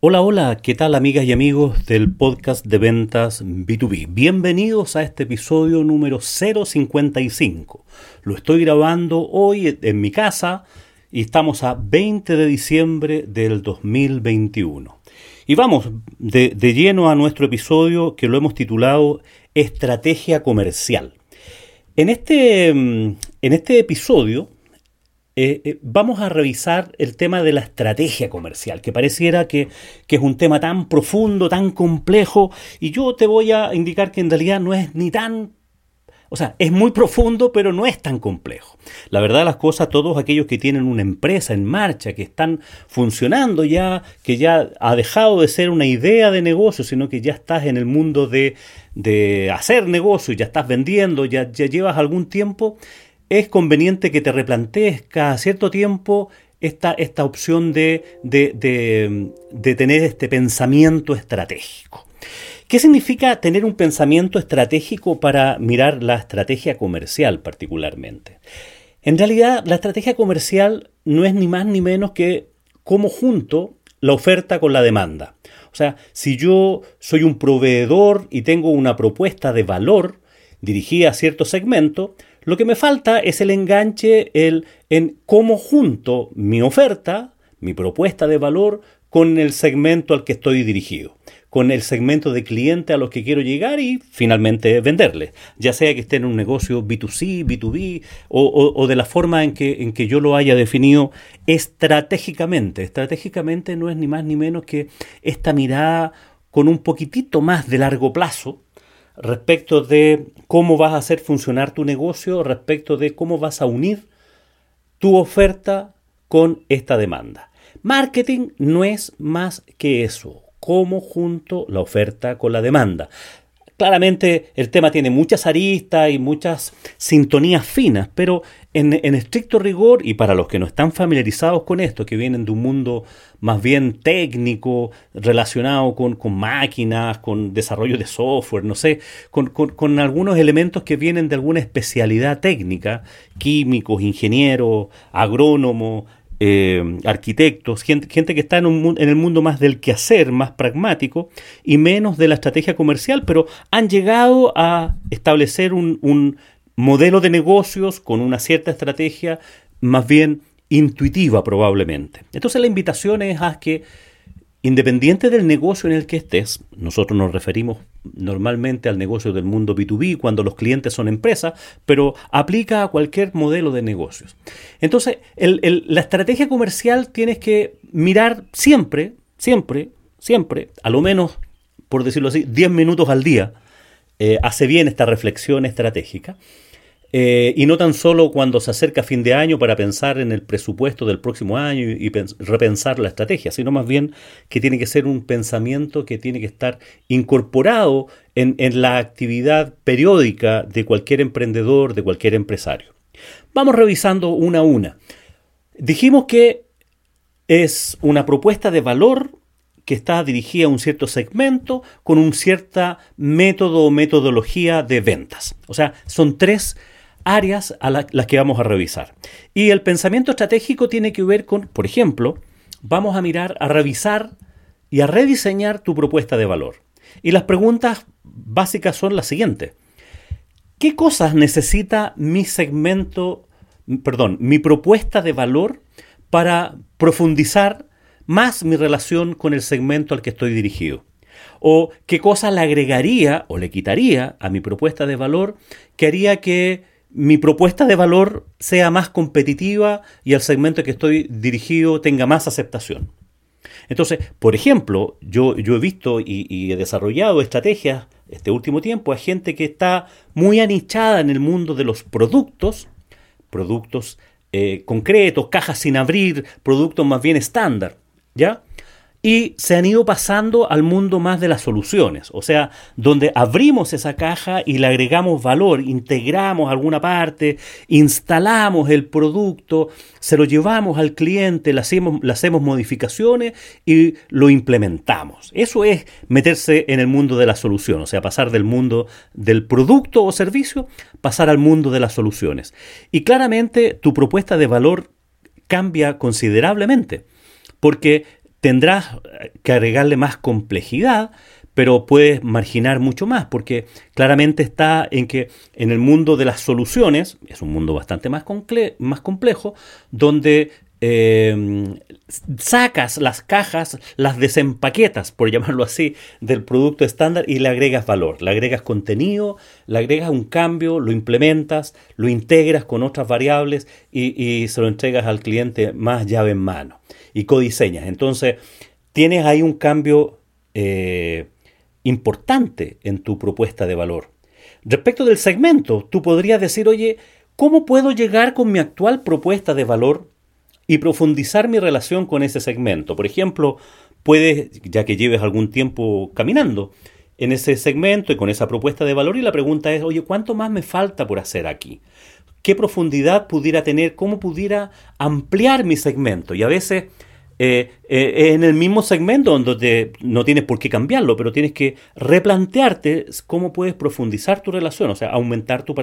Hola, hola, ¿qué tal amigas y amigos del podcast de ventas B2B? Bienvenidos a este episodio número 055. Lo estoy grabando hoy en mi casa y estamos a 20 de diciembre del 2021. Y vamos de, lleno a nuestro episodio que lo hemos titulado Estrategia Comercial. En este, mm, en este episodio eh, eh, vamos a revisar el tema de la estrategia comercial, que pareciera que, que, es un tema tan profundo, tan complejo, y yo te voy a indicar que en realidad no es ni tan... O sea, es muy profundo, pero no es tan complejo. La verdad las cosas, todos aquellos que tienen una empresa en marcha, que están funcionando ya, que ya ha dejado de ser una idea de negocio, sino que ya estás en el mundo de, de hacer negocio, ya estás vendiendo, ya, ya llevas algún tiempo, es conveniente que te replantees cada cierto tiempo esta, esta opción de, de, tener este pensamiento estratégico. ¿Qué significa tener un pensamiento estratégico para mirar la estrategia comercial particularmente? En realidad, la estrategia comercial no es ni más ni menos que cómo junto la oferta con la demanda. O sea, si yo soy un proveedor y tengo una propuesta de valor dirigida a cierto segmento, lo que me falta es el enganche el, en cómo junto mi oferta, mi propuesta de valor, con el segmento al que estoy dirigido, con el segmento de cliente a los que quiero llegar y finalmente venderle, ya sea que esté en un negocio B2C, B2B o, de la forma en que, en que yo lo haya definido estratégicamente. Estratégicamente no es ni más ni menos que esta mirada con un poquitito más de largo plazo, respecto de cómo vas a hacer funcionar tu negocio, respecto de cómo vas a unir tu oferta con esta demanda. Marketing no es más que eso, cómo junto la oferta con la demanda. Claramente el tema tiene muchas aristas y muchas sintonías finas, pero en, estricto rigor, y para los que no están familiarizados con esto, que vienen de un mundo más bien técnico, relacionado con, máquinas, con desarrollo de software, no sé, con, con, algunos elementos que vienen de alguna especialidad técnica, químicos, ingenieros, agrónomos, eh, arquitectos, gente, que está en, el mundo más del quehacer, más pragmático y menos de la estrategia comercial, pero han llegado a establecer un modelo de negocios con una cierta estrategia más bien intuitiva probablemente. Entonces la invitación es a que Independiente del negocio en el que estés, nosotros nos referimos normalmente al negocio del mundo B2B cuando los clientes son empresas, pero aplica a cualquier modelo de negocios. Entonces, la estrategia comercial tienes que mirar siempre, siempre, siempre, a lo menos, por decirlo así, 10 minutos al día, eh, hace bien esta reflexión estratégica. Eh, y no tan solo cuando se acerca fin de año para pensar en el presupuesto del próximo año y, repensar la estrategia, sino más bien que tiene que ser un pensamiento que tiene que estar incorporado en, en la actividad periódica de cualquier emprendedor, de cualquier empresario. Vamos revisando una a una. Dijimos que es una propuesta de valor que está dirigida a un cierto segmento con un cierta método o metodología de ventas. O sea, son tres áreas a las que vamos a revisar. Y el pensamiento estratégico tiene que ver con, por ejemplo, vamos a mirar, a revisar y a rediseñar tu propuesta de valor. Y las preguntas básicas son las siguientes. ¿Qué cosas necesita mi segmento, perdón, mi propuesta de valor para profundizar más mi relación con el segmento al que estoy dirigido? ¿O qué cosas le agregaría o le quitaría a mi propuesta de valor que haría que mi propuesta de valor sea más competitiva y el segmento que estoy dirigido tenga más aceptación. Entonces, por ejemplo, yo, yo he visto y, he desarrollado estrategias este último tiempo a gente que está muy anichada en el mundo de los productos, productos eh, concretos, cajas sin abrir, productos más bien estándar, ¿ya? Y se han ido pasando al mundo más de las soluciones, o sea, donde abrimos esa caja y le agregamos valor, integramos alguna parte, instalamos el producto, se lo llevamos al cliente, le hacemos, modificaciones y lo implementamos. Eso es meterse en el mundo de la solución, o sea, pasar del mundo del producto o servicio, pasar al mundo de las soluciones. Y claramente tu propuesta de valor cambia considerablemente, porque tendrás que agregarle más complejidad, pero puedes marginar mucho más, porque claramente está en que en el mundo de las soluciones, es un mundo bastante más, más complejo, donde eh, sacas las cajas, las desempaquetas, por llamarlo así, del producto estándar y le agregas valor, le agregas contenido, le agregas un cambio, lo implementas, lo integras con otras variables y, y se lo entregas al cliente más llave en mano y codiseñas. Entonces, tienes ahí un cambio eh, importante en tu propuesta de valor. Respecto del segmento, tú podrías decir, oye, ¿cómo puedo llegar con mi actual propuesta de valor y profundizar mi relación con ese segmento? Por ejemplo, puedes, ya que lleves algún tiempo caminando, en ese segmento y con esa propuesta de valor y la pregunta es, oye, ¿cuánto más me falta por hacer aquí? ¿Qué profundidad pudiera tener? ¿Cómo pudiera ampliar mi segmento? Y a veces eh, eh, en el mismo segmento donde no tienes por qué cambiarlo, pero tienes que replantearte cómo puedes profundizar tu relación, o sea, aumentar tu,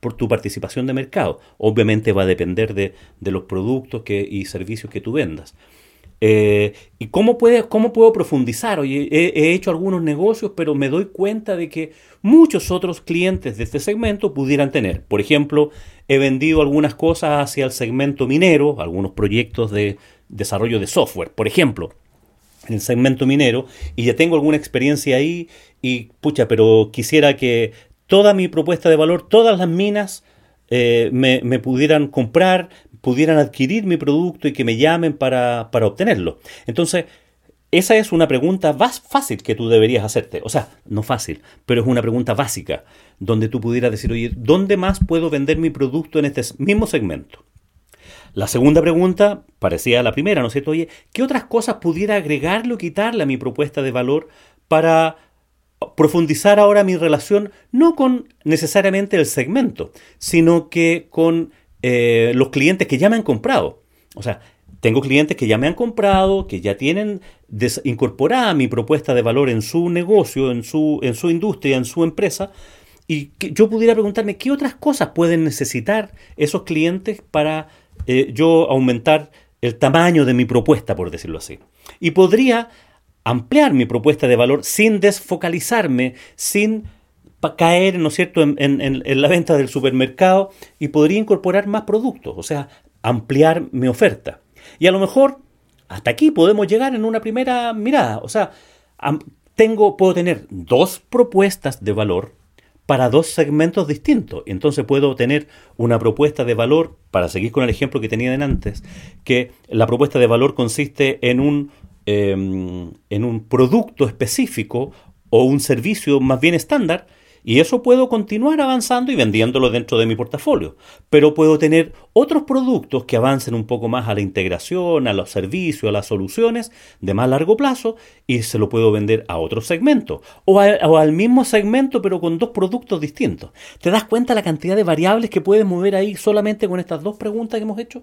por tu participación de mercado. Obviamente va a depender de, los productos que, y servicios que tú vendas. Eh, ¿Y cómo, puede, cómo puedo profundizar? Oye, he, hecho algunos negocios, pero me doy cuenta de que muchos otros clientes de este segmento pudieran tener. Por ejemplo, he vendido algunas cosas hacia el segmento minero, algunos proyectos de desarrollo de software, por ejemplo, en el segmento minero, y ya tengo alguna experiencia ahí, y pucha, pero quisiera que toda mi propuesta de valor, todas las minas eh, me, pudieran comprar, pudieran adquirir mi producto y que me llamen para, para obtenerlo. Entonces, esa es una pregunta más fácil que tú deberías hacerte. O sea, no fácil, pero es una pregunta básica, donde tú pudieras decir, oye, ¿dónde más puedo vender mi producto en este mismo segmento? La segunda pregunta parecía la primera, ¿no es cierto? Oye, ¿qué otras cosas pudiera agregarle o quitarle a mi propuesta de valor para profundizar ahora mi relación no con necesariamente el segmento, sino que con eh, los clientes que ya me han comprado? O sea, tengo clientes que ya me han comprado, que ya tienen incorporada mi propuesta de valor en su negocio, en su, en su industria, en su empresa, y que yo pudiera preguntarme qué otras cosas pueden necesitar esos clientes para eh, yo aumentar el tamaño de mi propuesta, por decirlo así. Y podría ampliar mi propuesta de valor sin desfocalizarme, sin caer, ¿no es cierto?, en, en, la venta del supermercado y podría incorporar más productos, o sea, ampliar mi oferta. Y a lo mejor hasta aquí podemos llegar en una primera mirada, o sea, tengo, puedo tener dos propuestas de valor para dos segmentos distintos. Entonces puedo tener una propuesta de valor, para seguir con el ejemplo que tenía de antes, que la propuesta de valor consiste en un, em, en un producto específico o un servicio más bien estándar, y eso puedo continuar avanzando y vendiéndolo dentro de mi portafolio. Pero puedo tener otros productos que avancen un poco más a la integración, a los servicios, a las soluciones de más largo plazo y se lo puedo vender a otro segmento o, al mismo segmento pero con dos productos distintos. ¿Te das cuenta la cantidad de variables que puedes mover ahí solamente con estas dos preguntas que hemos hecho?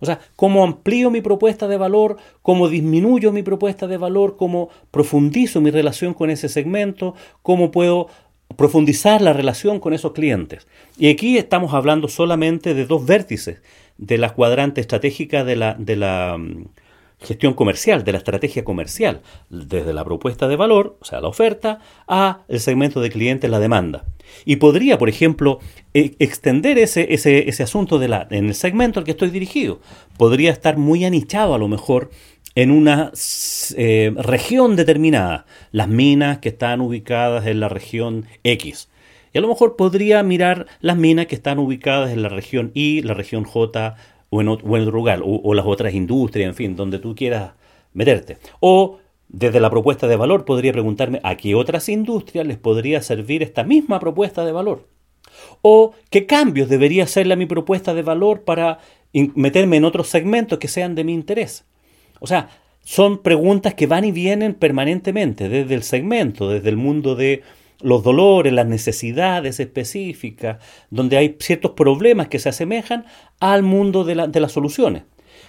O sea, cómo amplío mi propuesta de valor, cómo disminuyo mi propuesta de valor, cómo profundizo mi relación con ese segmento, cómo puedo profundizar la relación con esos clientes. Y aquí estamos hablando solamente de dos vértices de la cuadrante estratégica de la, de la mm, gestión comercial, de la estrategia comercial, desde la propuesta de valor, o sea, la oferta, a el segmento de clientes, la demanda. Y podría, por ejemplo, e, extender ese, ese, ese asunto de la, en el segmento al que estoy dirigido. Podría estar muy anichado a lo mejor en una eh, región determinada, las minas que están ubicadas en la región X. Y a lo mejor podría mirar las minas que están ubicadas en la región Y, la región J o en, otro lugar, o, las otras industrias, en fin, donde tú quieras meterte. O desde la propuesta de valor podría preguntarme a qué otras industrias les podría servir esta misma propuesta de valor. O qué cambios debería hacerle a mi propuesta de valor para meterme en otros segmentos que sean de mi interés. O sea, son preguntas que van y vienen permanentemente desde el segmento, desde el mundo de los dolores, las necesidades específicas, donde hay ciertos problemas que se asemejan al mundo de, las soluciones.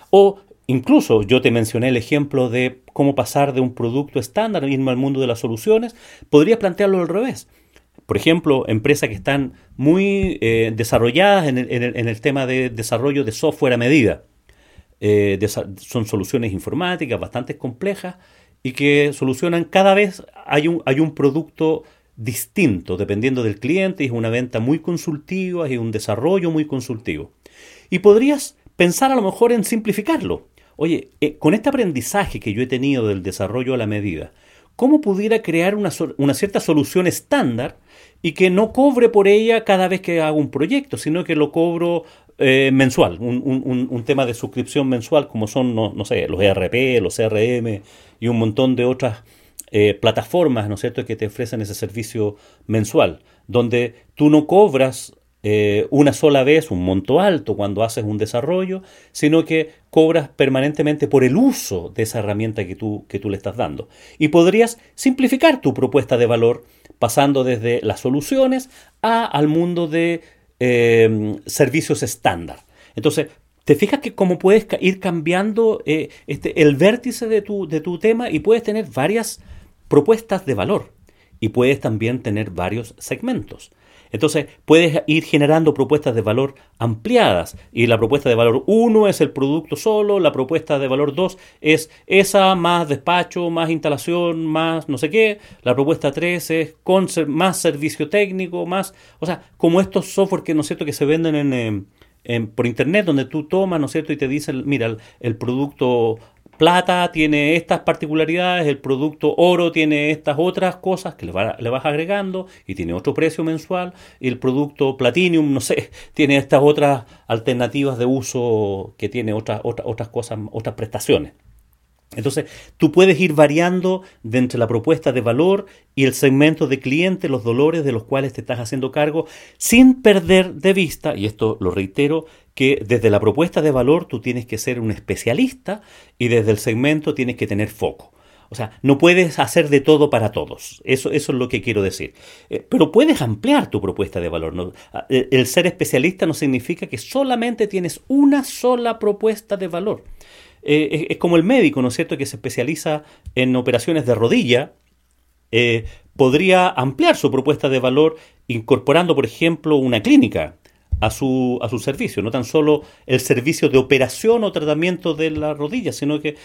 O incluso yo te mencioné el ejemplo de cómo pasar de un producto estándar mismo al mundo de las soluciones, podrías plantearlo al revés. Por ejemplo, empresas que están muy eh, desarrolladas en el tema de desarrollo de software a medida eh, son soluciones informáticas bastante complejas y que solucionan cada vez hay un, hay un producto distinto dependiendo del cliente, es una venta muy consultiva, es un desarrollo muy consultivo. Y podrías pensar a lo mejor en simplificarlo. Oye, eh, con este aprendizaje que yo he tenido del desarrollo a la medida, ¿cómo pudiera crear una, una cierta solución estándar y que no cobre por ella cada vez que hago un proyecto, sino que lo cobro eh, mensual, un, tema de suscripción mensual como son, no, sé, los ERP, los CRM y un montón de otras eh, plataformas, ¿no es cierto?, que te ofrecen ese servicio mensual, donde tú no cobras eh, una sola vez un monto alto cuando haces un desarrollo, sino que cobras permanentemente por el uso de esa herramienta que tú, que tú le estás dando. Y podrías simplificar tu propuesta de valor pasando desde las soluciones a, al mundo de Em, servicios estándar. Entonces, te fijas que cómo puedes ir cambiando eh, este, el vértice de tu, de tu tema y puedes tener varias propuestas de valor y puedes también tener varios segmentos. Entonces, puedes ir generando propuestas de valor ampliadas. Y la propuesta de valor 1 es el producto solo, la propuesta de valor 2 es esa más despacho, más instalación, más no sé qué. La propuesta 3 es con más servicio técnico, más... O sea, como estos software que, ¿no es cierto?, que se venden en, por internet, donde tú tomas, ¿no es cierto?, y te dicen, mira, el producto plata tiene estas particularidades, el producto oro tiene estas otras cosas que le, vas agregando y tiene otro precio mensual, el producto platinum, no sé, tiene estas otras alternativas de uso que tiene otras, otras, otras cosas, otras prestaciones. Entonces, tú puedes ir variando de entre la propuesta de valor y el segmento de cliente, los dolores de los cuales te estás haciendo cargo, sin perder de vista, y esto lo reitero, que desde la propuesta de valor tú tienes que ser un especialista y desde el segmento tienes que tener foco. O sea, no puedes hacer de todo para todos. Eso, eso es lo que quiero decir. Eh, pero puedes ampliar tu propuesta de valor. Ah, el ser especialista no significa que solamente tienes una sola propuesta de valor. Eh, es, como el médico, ¿no es cierto?, que se especializa en operaciones de rodilla. Eh, podría ampliar su propuesta de valor incorporando, por ejemplo, una clínica a su, a su servicio, no tan solo el servicio de operación o tratamiento de la rodilla, sino que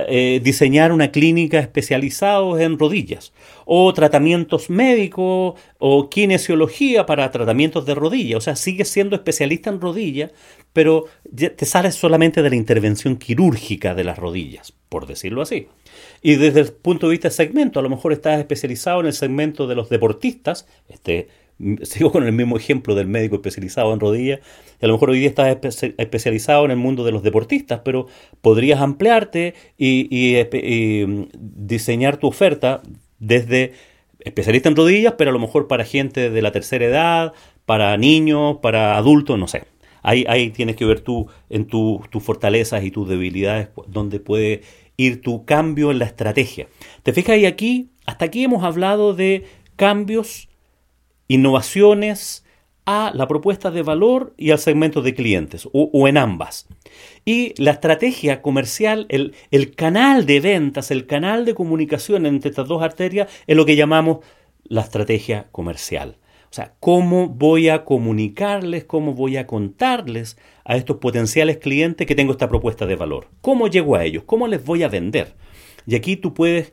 eh, diseñar una clínica especializada en rodillas, o tratamientos médicos, o kinesiología para tratamientos de rodilla. O sea, sigues siendo especialista en rodilla, pero te sales solamente de la intervención quirúrgica de las rodillas, por decirlo así. Y desde el punto de vista de segmento, a lo mejor estás especializado en el segmento de los deportistas, este sigo con el mismo ejemplo del médico especializado en rodillas, a lo mejor hoy día estás especializado en el mundo de los deportistas, pero podrías ampliarte y, diseñar tu oferta desde especialista en rodillas, pero a lo mejor para gente de la tercera edad, para niños, para adultos, no sé. Ahí, ahí tienes que ver tú en tus fortalezas y tus debilidades, donde puede ir tu cambio en la estrategia. ¿Te fijas? Y aquí, hasta aquí hemos hablado de cambios innovaciones a la propuesta de valor y al segmento de clientes, o, en ambas. Y la estrategia comercial, el, el, canal de ventas, el canal de comunicación entre estas dos arterias, es lo que llamamos la estrategia comercial. O sea, cómo voy a comunicarles, cómo voy a contarles a estos potenciales clientes que tengo esta propuesta de valor. ¿Cómo llego a ellos? ¿Cómo les voy a vender? Y aquí tú puedes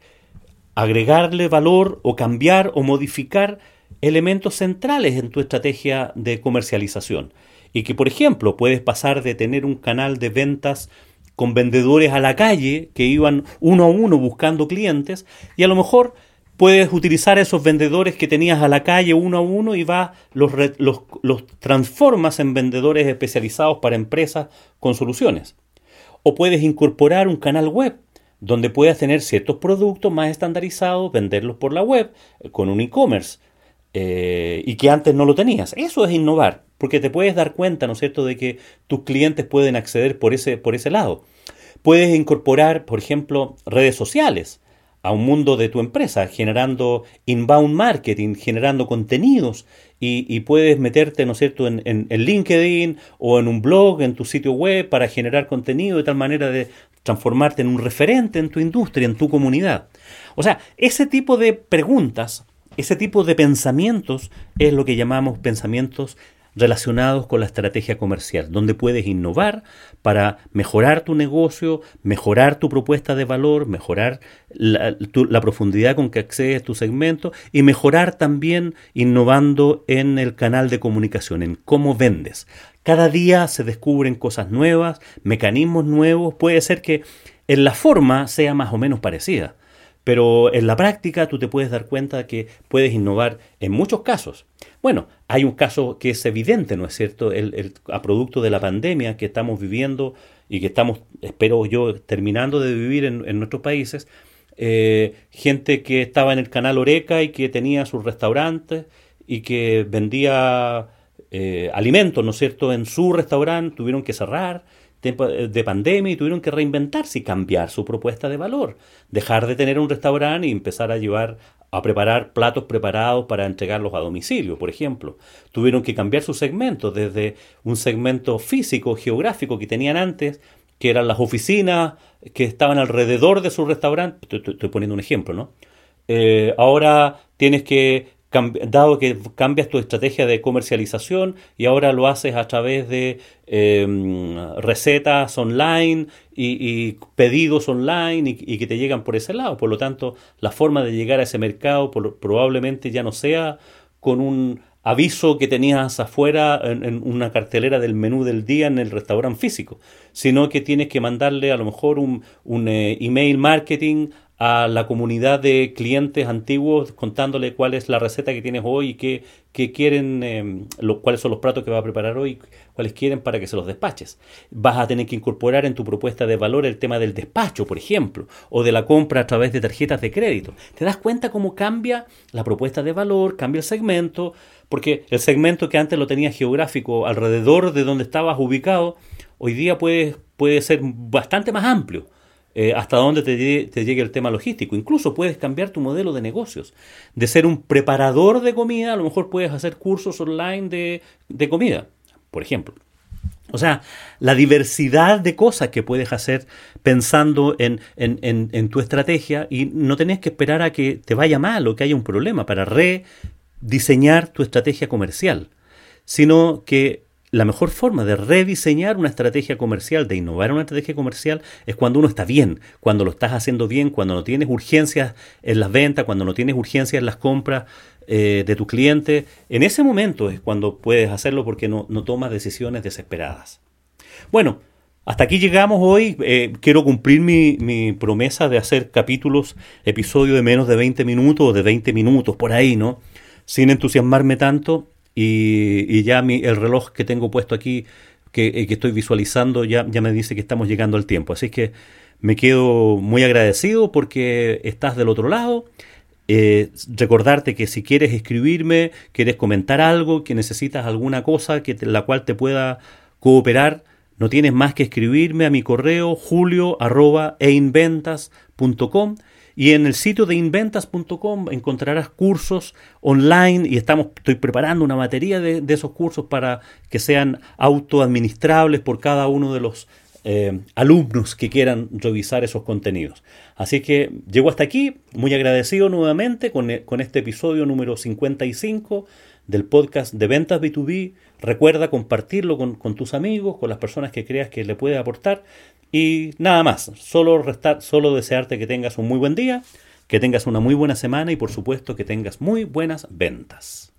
agregarle valor o cambiar o modificar elementos centrales en tu estrategia de comercialización. Y que, por ejemplo, puedes pasar de tener un canal de ventas con vendedores a la calle que iban uno a uno buscando clientes y a lo mejor puedes utilizar esos vendedores que tenías a la calle uno a uno y vas los, los, transformas en vendedores especializados para empresas con soluciones. O puedes incorporar un canal web donde puedas tener ciertos productos más estandarizados, venderlos por la web eh, con un e-commerce eh, y que antes no lo tenías. Eso es innovar, porque te puedes dar cuenta, ¿no es cierto?, de que tus clientes pueden acceder por ese, por ese lado. Puedes incorporar, por ejemplo, redes sociales a un mundo de tu empresa, generando inbound marketing, generando contenidos y, puedes meterte, ¿no es cierto?, en, en, LinkedIn o en un blog, en tu sitio web para generar contenido de tal manera de transformarte en un referente en tu industria, en tu comunidad. O sea, ese tipo de preguntas, ese tipo de pensamientos es lo que llamamos pensamientos relacionados con la estrategia comercial, donde puedes innovar para mejorar tu negocio, mejorar tu propuesta de valor, mejorar la, profundidad con que accedes tu segmento y mejorar también innovando en el canal de comunicación, en cómo vendes. Cada día se descubren cosas nuevas, mecanismos nuevos, puede ser que en la forma sea más o menos parecida, pero en la práctica tú te puedes dar cuenta que puedes innovar en muchos casos. Bueno, hay un caso que es evidente, ¿no es cierto? El, a producto de la pandemia que estamos viviendo y que estamos, espero yo, terminando de vivir en, nuestros países, eh, gente que estaba en el canal Oreca y que tenía sus restaurantes y que vendía eh, alimentos, ¿no es cierto?, en su restaurante, tuvieron que cerrar de pandemia y tuvieron que reinventarse y cambiar su propuesta de valor. Dejar de tener un restaurante y empezar a llevar a preparar platos preparados para entregarlos a domicilio, por ejemplo. Tuvieron que cambiar sus segmentos desde un segmento físico, geográfico que tenían antes, que eran las oficinas que estaban alrededor de su restaurante. Estoy, poniendo un ejemplo, ¿no? Eh, ahora tienes que dado que cambias tu estrategia de comercialización y ahora lo haces a través de em, recetas online y, pedidos online y, que te llegan por ese lado. Por lo tanto, la forma de llegar a ese mercado probablemente ya no sea con un aviso que tenías afuera en, una cartelera del menú del día en el restaurante físico, sino que tienes que mandarle a lo mejor un, eh, email marketing a la comunidad de clientes antiguos contándole cuál es la receta que tienes hoy y qué, quieren, em, cuáles son los platos que va a preparar hoy, cuáles quieren para que se los despaches. Vas a tener que incorporar en tu propuesta de valor el tema del despacho, por ejemplo, o de la compra a través de tarjetas de crédito. ¿Te das cuenta cómo cambia la propuesta de valor, cambia el segmento? Porque el segmento que antes lo tenías geográfico alrededor de donde estabas ubicado, hoy día puede, puede ser bastante más amplio eh, hasta dónde te, llegue el tema logístico. Incluso puedes cambiar tu modelo de negocios. De ser un preparador de comida, a lo mejor puedes hacer cursos online de, comida, por ejemplo. O sea, la diversidad de cosas que puedes hacer pensando en, en, tu estrategia y no tenés que esperar a que te vaya mal o que haya un problema para rediseñar tu estrategia comercial, sino que la mejor forma de rediseñar una estrategia comercial, de innovar una estrategia comercial, es cuando uno está bien, cuando lo estás haciendo bien, cuando no tienes urgencias en las ventas, cuando no tienes urgencias en las compras eh, de tu cliente. En ese momento es cuando puedes hacerlo porque no, tomas decisiones desesperadas. Bueno, hasta aquí llegamos hoy. Eh, quiero cumplir mi, mi, promesa de hacer capítulos, episodios de menos de 20 minutos o de 20 minutos, por ahí, ¿no? Sin entusiasmarme tanto y, ya mi, el reloj que tengo puesto aquí, que, eh, que, estoy visualizando, ya, ya me dice que estamos llegando al tiempo. Así que me quedo muy agradecido porque estás del otro lado. Eh, recordarte que si quieres escribirme, quieres comentar algo, que necesitas alguna cosa que la cual te pueda cooperar, no tienes más que escribirme a mi correo julio.einventas.com y en el sitio de inventas.com encontrarás cursos online y estamos, estoy preparando una batería de, esos cursos para que sean autoadministrables por cada uno de los eh, alumnos que quieran revisar esos contenidos. Así que llego hasta aquí, muy agradecido nuevamente con, con este episodio número 55 del podcast de ventas B2B. Recuerda compartirlo con, tus amigos, con las personas que creas que le puedes aportar. Y nada más, solo, restar, solo desearte que tengas un muy buen día, que tengas una muy buena semana y por supuesto que tengas muy buenas ventas.